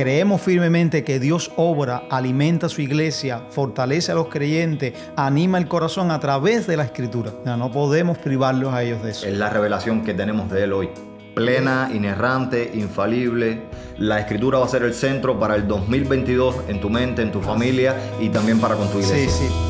Creemos firmemente que Dios obra, alimenta a su iglesia, fortalece a los creyentes, anima el corazón a través de la escritura. No podemos privarlos a ellos de eso. Es la revelación que tenemos de Él hoy. Plena, inerrante, infalible. La escritura va a ser el centro para el 2022 en tu mente, en tu familia y también para con tu iglesia. Sí, sí.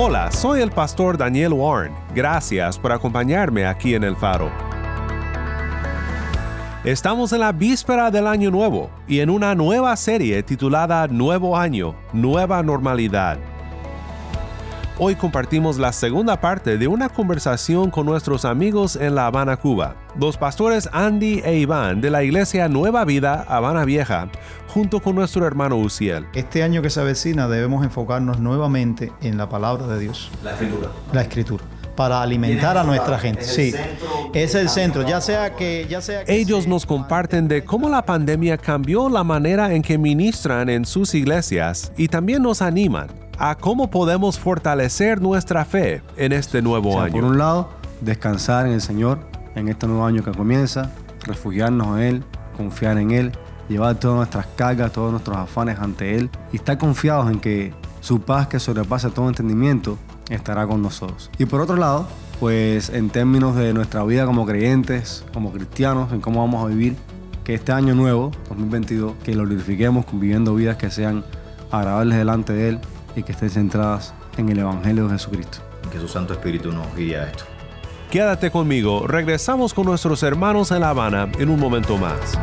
Hola, soy el pastor Daniel Warren. Gracias por acompañarme aquí en El Faro. Estamos en la víspera del Año Nuevo y en una nueva serie titulada Nuevo Año, Nueva Normalidad. Hoy compartimos la segunda parte de una conversación con nuestros amigos en La Habana, Cuba, los pastores Andy e Iván de la iglesia Nueva Vida Habana Vieja, junto con nuestro hermano Uciel. Este año que se avecina debemos enfocarnos nuevamente en la palabra de Dios. La escritura. La escritura para alimentar a nuestra gente. Sí, es el centro, ya sea que ya sea que Ellos nos comparten de cómo la pandemia cambió la manera en que ministran en sus iglesias y también nos animan a cómo podemos fortalecer nuestra fe en este nuevo O sea, año. Por un lado, descansar en el Señor en este nuevo año que comienza, refugiarnos en Él, confiar en Él, llevar todas nuestras cargas, todos nuestros afanes ante Él y estar confiados en que su paz que sobrepasa todo entendimiento estará con nosotros. Y por otro lado, pues en términos de nuestra vida como creyentes, como cristianos, en cómo vamos a vivir, que este año nuevo, 2022, que lo glorifiquemos viviendo vidas que sean agradables delante de Él y que estén centradas en el Evangelio de Jesucristo. Que su Santo Espíritu nos guíe a esto. Quédate conmigo, regresamos con nuestros hermanos en La Habana en un momento más.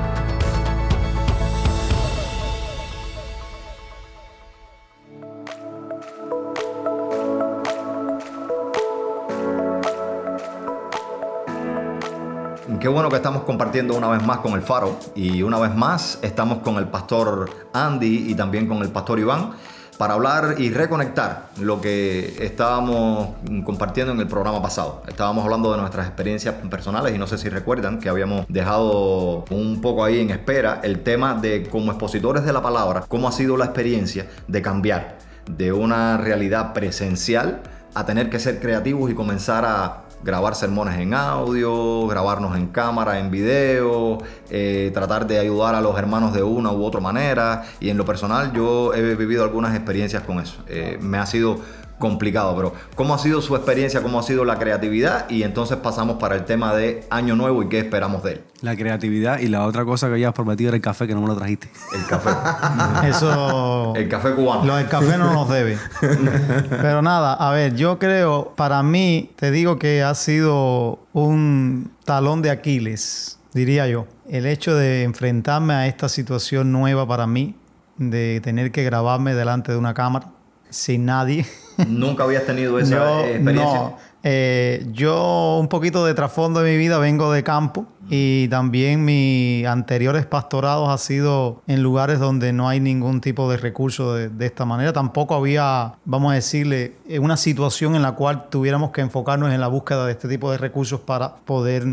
Qué bueno que estamos compartiendo una vez más con el Faro y una vez más estamos con el pastor Andy y también con el pastor Iván para hablar y reconectar lo que estábamos compartiendo en el programa pasado. Estábamos hablando de nuestras experiencias personales y no sé si recuerdan que habíamos dejado un poco ahí en espera el tema de como expositores de la palabra, cómo ha sido la experiencia de cambiar de una realidad presencial a tener que ser creativos y comenzar a grabar sermones en audio, grabarnos en cámara, en video, eh, tratar de ayudar a los hermanos de una u otra manera. Y en lo personal yo he vivido algunas experiencias con eso. Eh, me ha sido complicado, pero ¿cómo ha sido su experiencia? ¿Cómo ha sido la creatividad? Y entonces pasamos para el tema de Año Nuevo y qué esperamos de él. La creatividad y la otra cosa que habías prometido era el café que no me lo trajiste. El café. Eso. el café cubano. Lo del café no nos debe. Pero nada, a ver, yo creo, para mí, te digo que ha sido un talón de Aquiles, diría yo. El hecho de enfrentarme a esta situación nueva para mí, de tener que grabarme delante de una cámara, sin nadie. ¿Nunca habías tenido esa experiencia? no. Eh, yo un poquito de trasfondo de mi vida vengo de campo y también mis anteriores pastorados ha sido en lugares donde no hay ningún tipo de recurso de, de esta manera. Tampoco había, vamos a decirle, eh, una situación en la cual tuviéramos que enfocarnos en la búsqueda de este tipo de recursos para poder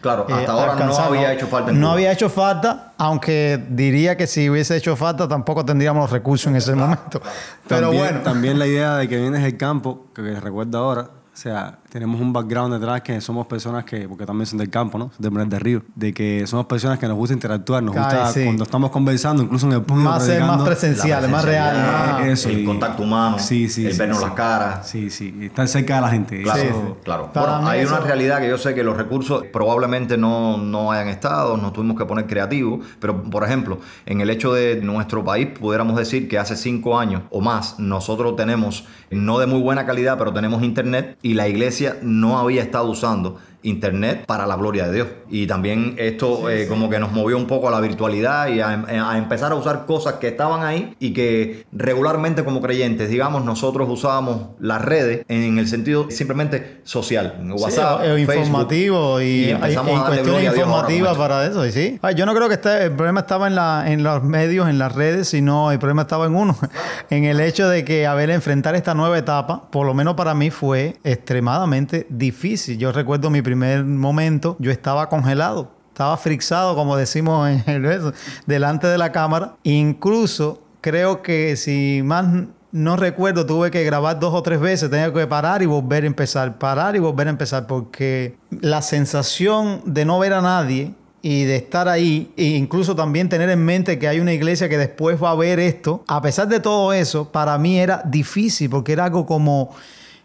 Claro, hasta eh, ahora no alcanzar, había hecho falta en No Cuba. había hecho falta, aunque diría que si hubiese hecho falta tampoco tendríamos los recursos en ese momento. Pero también, bueno, También la idea de que vienes del campo, que que recuerdo ahora, o sea, tenemos un background detrás que somos personas que, porque también son del campo, ¿no? De del Río, de que somos personas que nos gusta interactuar, nos Ay, gusta sí. cuando estamos conversando, incluso en el público. más ser más presenciales, más más- Eso, el y- contacto humano, Sí, sí, el sí, vernos sí. las caras. Sí, sí, estar cerca de la gente. Claro, Eso- Sí, sí. claro. Para Bueno, hay eso- una realidad que yo sé que los recursos probablemente no, no hayan estado, nos tuvimos que poner creativos, pero por ejemplo, en el hecho de nuestro país, pudiéramos decir que hace cinco años o más, nosotros tenemos, no de muy buena calidad, pero tenemos internet y la iglesia no había estado usando internet para la gloria de Dios. Y también esto eh, como que nos movió un poco a la virtualidad y a, a, empezar a usar cosas que estaban ahí y que regularmente como creyentes, digamos, nosotros usábamos las redes en el sentido simplemente social, WhatsApp, sí, informativo y, y empezamos a cuestiones informativas para eso. Y sí, yo no creo que este, el problema estaba en, la, en los medios, en las redes, sino el problema estaba en uno, en el hecho de que, a ver, enfrentar esta nueva etapa, por lo menos para mí fue extremadamente difícil. Yo recuerdo mi primer momento, yo estaba congelado, estaba frixado, como decimos en el beso, delante de la cámara. Incluso creo que si más no recuerdo, tuve que grabar dos o tres veces, tenía que parar y volver a empezar, parar y volver a empezar, porque la sensación de no ver a nadie y de estar ahí, e incluso también tener en mente que hay una iglesia que después va a ver esto, a pesar de todo eso, para mí era difícil, porque era algo como,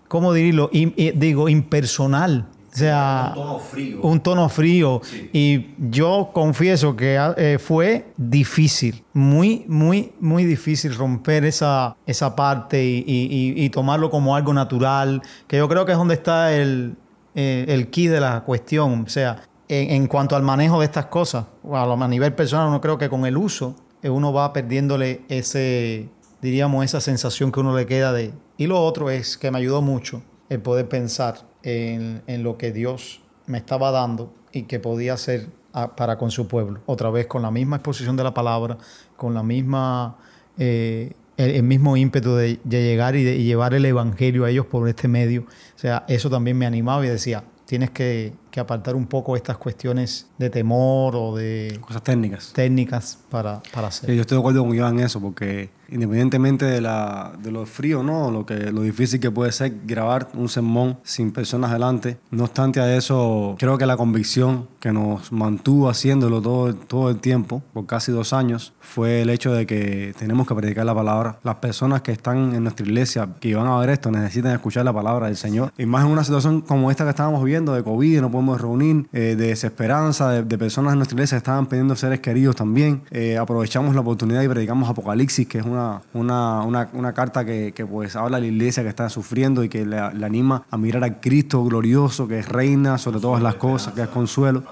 ¿cómo dirirlo? digo, impersonal. O sea, un tono frío. Un tono frío. Y yo confieso que eh, fue difícil, muy, muy, muy difícil romper esa, esa parte y, tomarlo como algo natural, que yo creo que es donde está el, eh, el key de la cuestión. O sea, en, cuanto al manejo de estas cosas, a nivel personal, uno creo que con el uso eh, uno va perdiéndole ese, diríamos, esa sensación que uno le queda de... Y lo otro es que me ayudó mucho el poder pensar en, lo que Dios me estaba dando y que podía hacer para con su pueblo. Otra vez con la misma exposición de la palabra, con la misma, eh, el, mismo ímpetu de, llegar y de llevar el evangelio a ellos por este medio. O sea, eso también me animaba y decía, tienes que, apartar un poco estas cuestiones de temor o de... Cosas técnicas. Técnicas para, para hacer. yo estoy de acuerdo con Iván en eso, porque independientemente de, la, de lo frío, ¿no? Lo, que, lo difícil que puede ser grabar un sermón sin personas delante. No obstante a eso, creo que la convicción que nos mantuvo haciéndolo todo, todo el tiempo, por casi dos años, fue el hecho de que tenemos que predicar la palabra. Las personas que están en nuestra iglesia, que van a ver esto, necesitan escuchar la palabra del Señor. Y más en una situación como esta que estábamos viviendo, de COVID, no podemos reunir, eh, de desesperanza, de, personas en nuestra iglesia que estaban pidiendo seres queridos también. Eh, aprovechamos la oportunidad y predicamos Apocalipsis, que es una una, una, carta que, pues habla de la iglesia que está sufriendo y que le, anima a mirar al Cristo glorioso que es reina sobre todas las cosas, que es consuelo.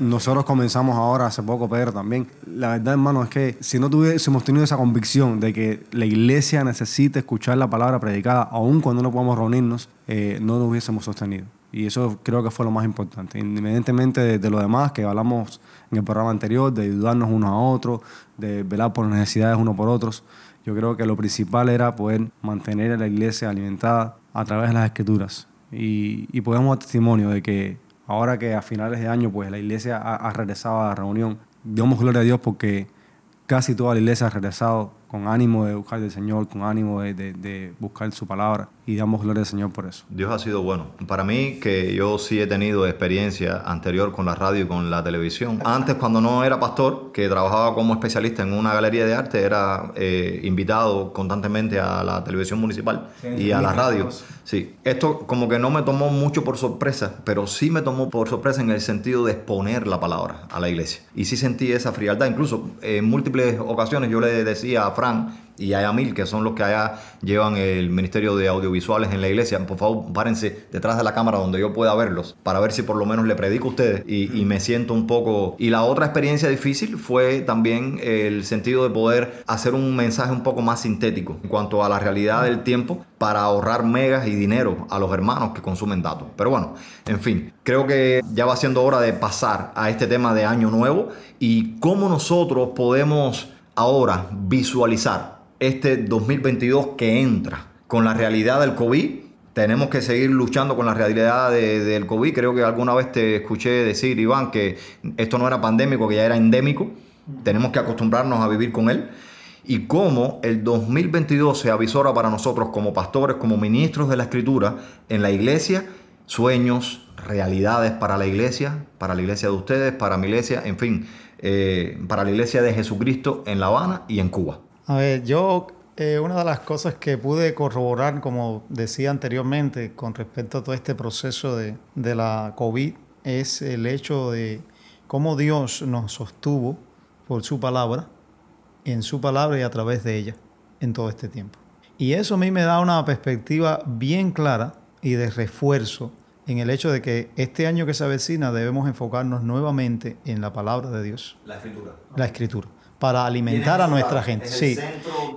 nosotros comenzamos ahora hace poco, Pedro, también. La verdad, hermano, es que si no tuviésemos tenido esa convicción de que la iglesia necesita escuchar la palabra predicada, aun cuando no podamos reunirnos, eh, no nos hubiésemos sostenido. Y eso creo que fue lo más importante. Independientemente de, lo demás que hablamos en el programa anterior, de ayudarnos unos a otros, de velar por las necesidades unos por otros, yo creo que lo principal era poder mantener a la iglesia alimentada a través de las escrituras. Y, y podemos dar testimonio de que ahora que a finales de año pues la iglesia ha, regresado a la reunión, damos gloria a Dios porque casi toda la iglesia ha regresado con ánimo de buscar al Señor, con ánimo de, de, buscar su palabra y damos gloria al Señor por eso. Dios ha sido bueno. Para mí, que yo sí he tenido experiencia anterior con la radio y con la televisión. Antes, cuando no era pastor, que trabajaba como especialista en una galería de arte, era eh, invitado constantemente a la televisión municipal y a la radio. Sí, esto como que no me tomó mucho por sorpresa, pero sí me tomó por sorpresa en el sentido de exponer la palabra a la iglesia. Y sí sentí esa frialdad. Incluso en múltiples ocasiones yo le decía a Fran y a Yamil, que son los que allá llevan el Ministerio de Audiovisuales en la iglesia. Por favor, párense detrás de la cámara donde yo pueda verlos para ver si por lo menos le predico a ustedes y, me siento un poco... Y la otra experiencia difícil fue también el sentido de poder hacer un mensaje un poco más sintético en cuanto a la realidad del tiempo para ahorrar megas y dinero a los hermanos que consumen datos. Pero bueno, en fin, creo que ya va siendo hora de pasar a este tema de año nuevo y cómo nosotros podemos ahora visualizar este 2022 que entra con la realidad del COVID. Tenemos que seguir luchando con la realidad del COVID. Creo que alguna vez te escuché decir, Iván, que esto no era pandémico, que ya era endémico. Tenemos que acostumbrarnos a vivir con él. Y cómo el 2022 se avisora para nosotros como pastores, como ministros de la Escritura en la iglesia, sueños, realidades para la iglesia, para la iglesia de ustedes, para mi iglesia, en fin, eh, para la iglesia de Jesucristo en La Habana y en Cuba. A ver, yo eh, una de las cosas que pude corroborar, como decía anteriormente, con respecto a todo este proceso de, de la COVID, es el hecho de cómo Dios nos sostuvo por su palabra, en su palabra y a través de ella, en todo este tiempo. Y eso a mí me da una perspectiva bien clara y de refuerzo en el hecho de que este año que se avecina debemos enfocarnos nuevamente en la palabra de Dios. La escritura. La escritura para alimentar a nuestra gente. Es sí,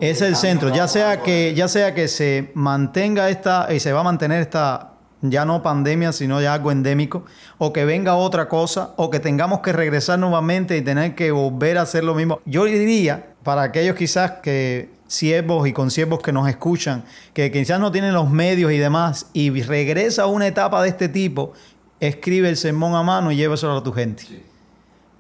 es el centro. Ya sea que ya sea que se mantenga esta y se va a mantener esta ya no pandemia, sino ya algo endémico, o que venga otra cosa, o que tengamos que regresar nuevamente y tener que volver a hacer lo mismo. Yo diría, para aquellos quizás que siervos y consiervos que nos escuchan, que quizás no tienen los medios y demás, y regresa a una etapa de este tipo, escribe el sermón a mano y llévaselo a tu gente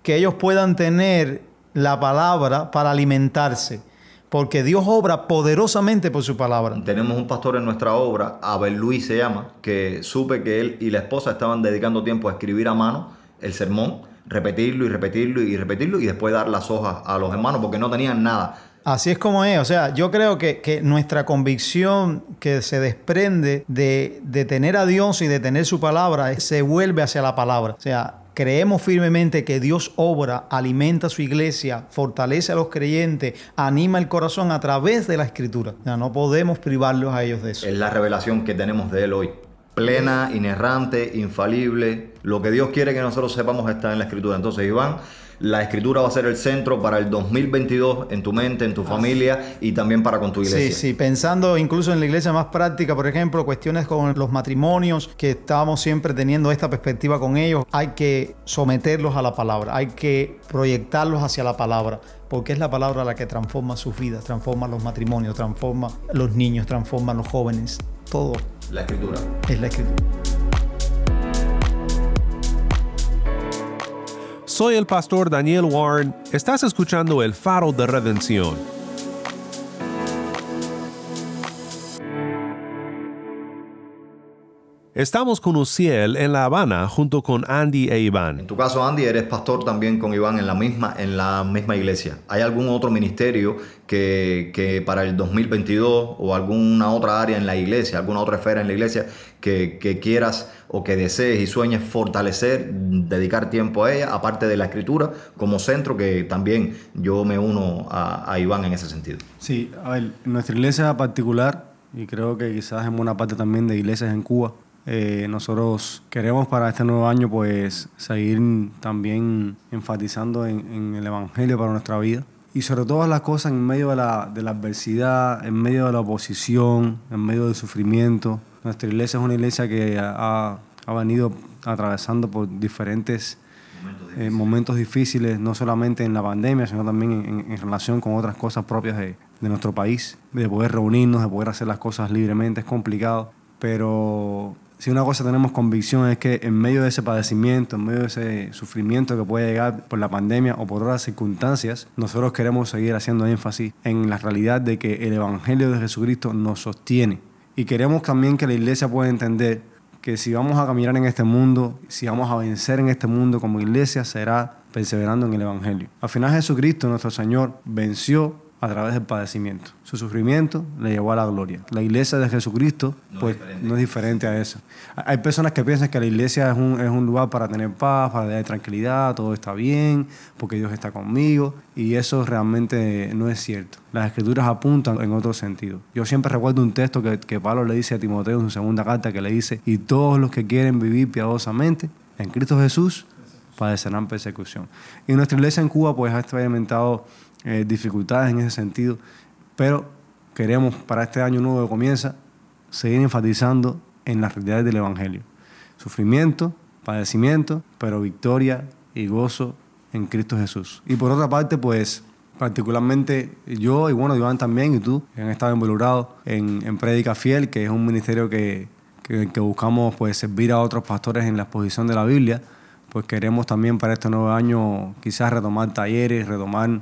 que ellos puedan tener la palabra para alimentarse, porque Dios obra poderosamente por su palabra. Tenemos un pastor en nuestra obra, Abel Luis se llama, que supe que él y la esposa estaban dedicando tiempo a escribir a mano el sermón, repetirlo y repetirlo y repetirlo y después dar las hojas a los hermanos porque no tenían nada. Así es como es, o sea, yo creo que, que nuestra convicción que se desprende de, de tener a Dios y de tener su palabra se vuelve hacia la palabra. O sea, creemos firmemente que Dios obra, alimenta a su iglesia, fortalece a los creyentes, anima el corazón a través de la escritura. O sea, no podemos privarlos a ellos de eso. Es la revelación que tenemos de él hoy. Plena, inerrante, infalible. Lo que Dios quiere que nosotros sepamos está en la escritura. Entonces, Iván, la escritura va a ser el centro para el 2022 en tu mente, en tu familia y también para con tu iglesia. Sí, sí, pensando incluso en la iglesia más práctica, por ejemplo, cuestiones con los matrimonios, que estamos siempre teniendo esta perspectiva con ellos, hay que someterlos a la palabra, hay que proyectarlos hacia la palabra, porque es la palabra la que transforma sus vidas, transforma los matrimonios, transforma los niños, transforma los jóvenes, todo La escritura. es la escritura. Soy el pastor Daniel Warren. Estás escuchando el faro de redención. Estamos con Uciel en La Habana junto con Andy e En Iván. tu caso, Andy, eres pastor también con Iván en la misma, en la misma iglesia. ¿Hay algún otro ministerio que, que para el 2022 o alguna otra área en la iglesia, alguna otra esfera en la iglesia que, que quieras o que desees y sueñes fortalecer, dedicar tiempo a ella, aparte de la escritura, como centro, que también yo me uno a, a Iván en ese sentido? Sí, a ver, en nuestra iglesia particular, y creo que quizás en buena parte también de iglesias en Cuba, eh, nosotros queremos para este nuevo año pues seguir también enfatizando en, en el Evangelio para nuestra vida. Y sobre todas las cosas en medio de la, de la adversidad, en medio de la oposición, en medio del sufrimiento. Nuestra iglesia es una iglesia que ha, ha venido atravesando por diferentes eh, momentos difíciles, no solamente en la pandemia, sino también en, en relación con otras cosas propias de, de nuestro país, de poder reunirnos, de poder hacer las cosas libremente, es complicado, pero si una cosa tenemos convicción es que en medio de ese padecimiento, en medio de ese sufrimiento que puede llegar por la pandemia o por otras circunstancias, nosotros queremos seguir haciendo énfasis en la realidad de que el Evangelio de Jesucristo nos sostiene. Y queremos también que la iglesia pueda entender que si vamos a caminar en este mundo, si vamos a vencer en este mundo como iglesia, será perseverando en el Evangelio. Al final Jesucristo, nuestro Señor, venció a través del padecimiento. Su sufrimiento le llevó a la gloria. La iglesia de Jesucristo pues, no es diferente a eso. Hay personas que piensan que la iglesia es un, es un lugar para tener paz, para tener tranquilidad, todo está bien, porque Dios está conmigo, y eso realmente no es cierto. Las escrituras apuntan en otro sentido. Yo siempre recuerdo un texto que, que Pablo le dice a Timoteo en su segunda carta, que le dice, y todos los que quieren vivir piadosamente en Cristo Jesús padecerán persecución. Y nuestra iglesia en Cuba pues ha experimentado eh, dificultades en ese sentido, pero queremos para este año nuevo que comienza seguir enfatizando en las realidades del Evangelio. Sufrimiento, padecimiento, pero victoria y gozo en Cristo Jesús. Y por otra parte, pues particularmente yo y bueno, Iván también y tú, han estado involucrados en, en Prédica Fiel, que es un ministerio que, que, que buscamos pues servir a otros pastores en la exposición de la Biblia, pues queremos también para este nuevo año quizás retomar talleres, retomar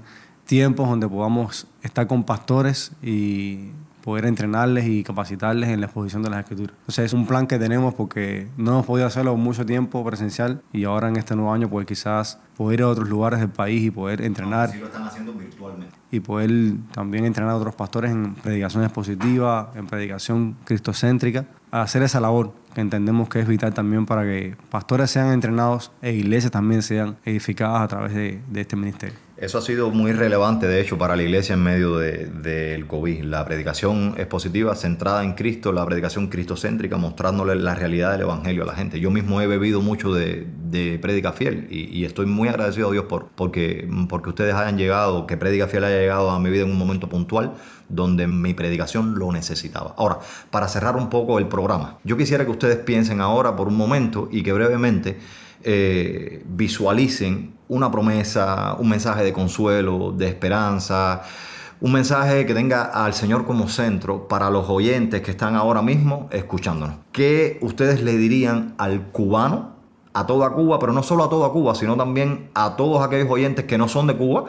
tiempos donde podamos estar con pastores y poder entrenarles y capacitarles en la exposición de las escrituras. O sea, es un plan que tenemos porque no hemos podido hacerlo mucho tiempo presencial y ahora en este nuevo año pues quizás poder ir a otros lugares del país y poder entrenar Sí lo están haciendo virtualmente. y poder también entrenar a otros pastores en predicación expositiva, en predicación cristocéntrica, a hacer esa labor que entendemos que es vital también para que pastores sean entrenados e iglesias también sean edificadas a través de, de este ministerio. Eso ha sido muy relevante, de hecho, para la iglesia en medio del de, COVID. La predicación expositiva centrada en Cristo, la predicación cristocéntrica, mostrándole la realidad del Evangelio a la gente. Yo mismo he bebido mucho de, de Prédica Fiel y, estoy muy agradecido a Dios por, porque, porque ustedes hayan llegado, que Prédica Fiel haya llegado a mi vida en un momento puntual donde mi predicación lo necesitaba. Ahora, para cerrar un poco el programa, yo quisiera que ustedes piensen ahora por un momento y que brevemente eh, visualicen una promesa, un mensaje de consuelo, de esperanza, un mensaje que tenga al Señor como centro para los oyentes que están ahora mismo escuchándonos. ¿Qué ustedes le dirían al cubano, a toda Cuba, pero no solo a toda Cuba, sino también a todos aquellos oyentes que no son de Cuba?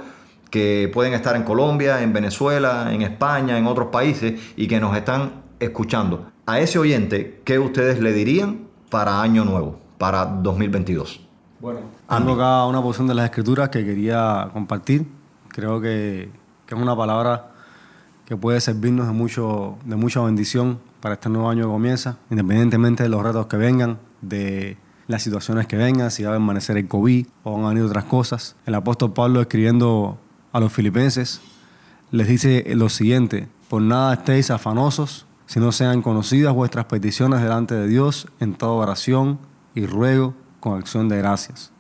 que pueden estar en Colombia, en Venezuela, en España, en otros países y que nos están escuchando. A ese oyente, ¿qué ustedes le dirían para Año Nuevo, para 2022? Bueno, tengo acá una porción de las escrituras que quería compartir. Creo que, que, es una palabra que puede servirnos de, mucho, de mucha bendición para este nuevo año que comienza, independientemente de los retos que vengan, de las situaciones que vengan, si va a permanecer el COVID o van a venir otras cosas. El apóstol Pablo escribiendo a los filipenses, les dice lo siguiente, por nada estéis afanosos, si no sean conocidas vuestras peticiones delante de Dios en toda oración y ruego con acción de gracias.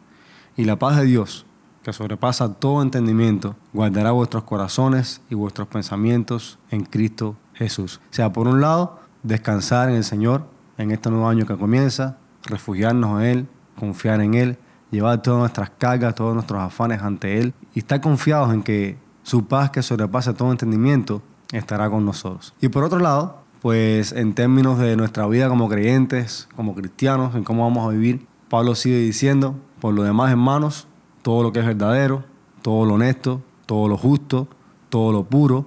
Y la paz de Dios, que sobrepasa todo entendimiento, guardará vuestros corazones y vuestros pensamientos en Cristo Jesús. O sea, por un lado, descansar en el Señor en este nuevo año que comienza, refugiarnos en Él, confiar en Él llevar todas nuestras cargas, todos nuestros afanes ante Él y estar confiados en que su paz que sobrepasa todo entendimiento estará con nosotros. Y por otro lado, pues en términos de nuestra vida como creyentes, como cristianos, en cómo vamos a vivir, Pablo sigue diciendo, por lo demás hermanos, todo lo que es verdadero, todo lo honesto, todo lo justo, todo lo puro,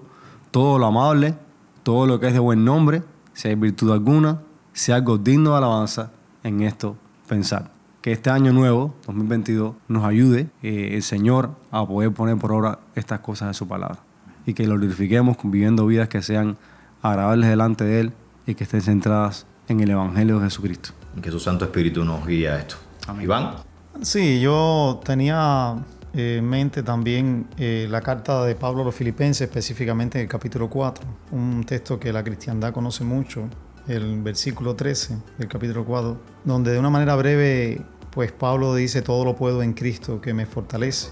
todo lo amable, todo lo que es de buen nombre, si hay virtud alguna, si hay algo digno de alabanza, en esto pensar que este año nuevo, 2022, nos ayude eh, el Señor a poder poner por obra estas cosas en su palabra. Y que lo glorifiquemos viviendo vidas que sean agradables delante de Él y que estén centradas en el Evangelio de Jesucristo. Que su Santo Espíritu nos guíe a esto. Iván. Sí, yo tenía eh, en mente también eh, la carta de Pablo a los Filipenses, específicamente en el capítulo 4, un texto que la cristiandad conoce mucho, el versículo 13 del capítulo 4, donde de una manera breve pues Pablo dice, todo lo puedo en Cristo que me fortalece.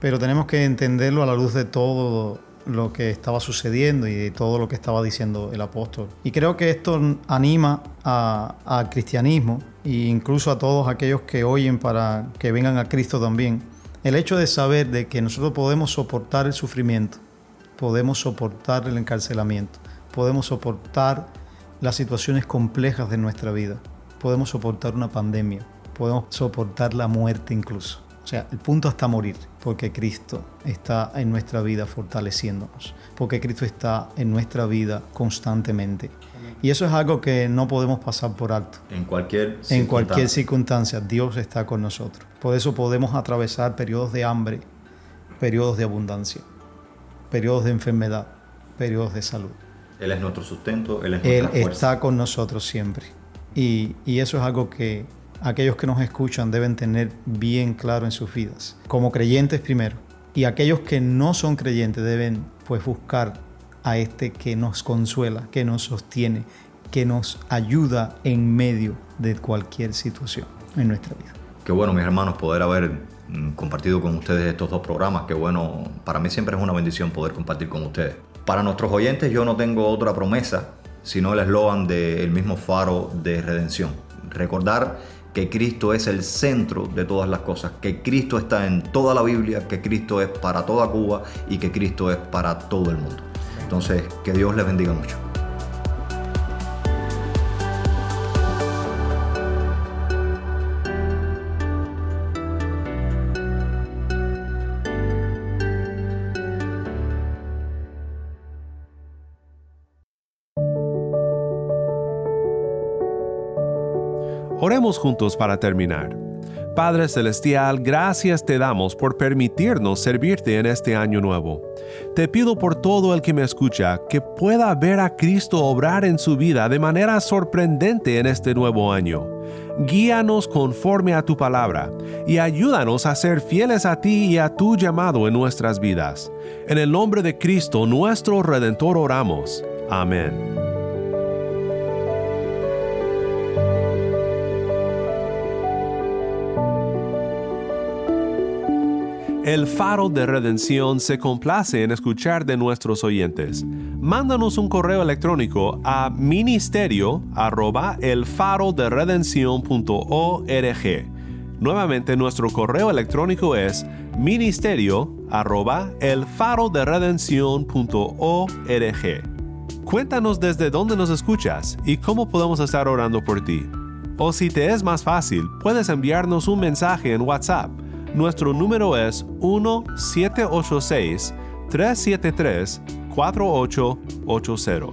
Pero tenemos que entenderlo a la luz de todo lo que estaba sucediendo y de todo lo que estaba diciendo el apóstol. Y creo que esto anima al cristianismo e incluso a todos aquellos que oyen para que vengan a Cristo también. El hecho de saber de que nosotros podemos soportar el sufrimiento, podemos soportar el encarcelamiento, podemos soportar las situaciones complejas de nuestra vida, podemos soportar una pandemia, podemos soportar la muerte incluso. O sea, el punto hasta morir, porque Cristo está en nuestra vida fortaleciéndonos, porque Cristo está en nuestra vida constantemente. Y eso es algo que no podemos pasar por alto. En cualquier En cualquier circunstancia, Dios está con nosotros. Por eso podemos atravesar periodos de hambre, periodos de abundancia, periodos de enfermedad, periodos de salud. Él es nuestro sustento, Él es nuestra Él está con nosotros siempre. Y, y eso es algo que aquellos que nos escuchan deben tener bien claro en sus vidas, como creyentes primero. Y aquellos que no son creyentes deben pues buscar a este que nos consuela, que nos sostiene, que nos ayuda en medio de cualquier situación en nuestra vida. Qué bueno, mis hermanos, poder haber mm, compartido con ustedes estos dos programas. Qué bueno, para mí siempre es una bendición poder compartir con ustedes. Para nuestros oyentes yo no tengo otra promesa, sino el eslogan del mismo faro de redención. Recordar que Cristo es el centro de todas las cosas, que Cristo está en toda la Biblia, que Cristo es para toda Cuba y que Cristo es para todo el mundo. Entonces, que Dios les bendiga mucho. Oremos juntos para terminar. Padre Celestial, gracias te damos por permitirnos servirte en este año nuevo. Te pido por todo el que me escucha que pueda ver a Cristo obrar en su vida de manera sorprendente en este nuevo año. guíanos conforme a tu palabra y ayúdanos a ser fieles a ti y a tu llamado en nuestras vidas. En el nombre de Cristo nuestro Redentor oramos. Amén. El Faro de Redención se complace en escuchar de nuestros oyentes. Mándanos un correo electrónico a ministerio arroba el faro de Nuevamente nuestro correo electrónico es ministerio arroba el faro de Cuéntanos desde dónde nos escuchas y cómo podemos estar orando por ti. O si te es más fácil, puedes enviarnos un mensaje en WhatsApp nuestro número es 1-786-373-4880.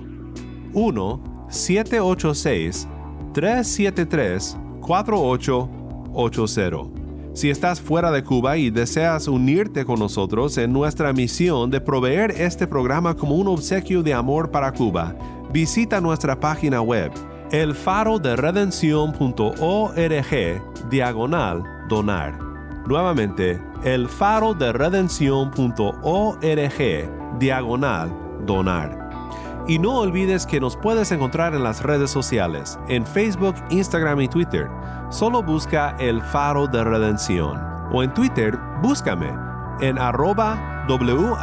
1-786-373-4880. Si estás fuera de Cuba y deseas unirte con nosotros en nuestra misión de proveer este programa como un obsequio de amor para Cuba, visita nuestra página web elfaroderedención.org diagonal donar. Nuevamente, el faro de redención.org diagonal donar. Y no olvides que nos puedes encontrar en las redes sociales, en Facebook, Instagram y Twitter. Solo busca el faro de redención. O en Twitter, búscame en arroba W-A-R-N-E.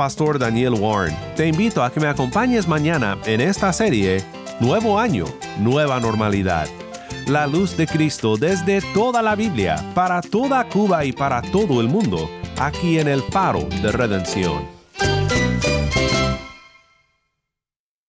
Pastor Daniel Warren. Te invito a que me acompañes mañana en esta serie Nuevo Año, Nueva Normalidad. La luz de Cristo desde toda la Biblia, para toda Cuba y para todo el mundo, aquí en el Faro de Redención.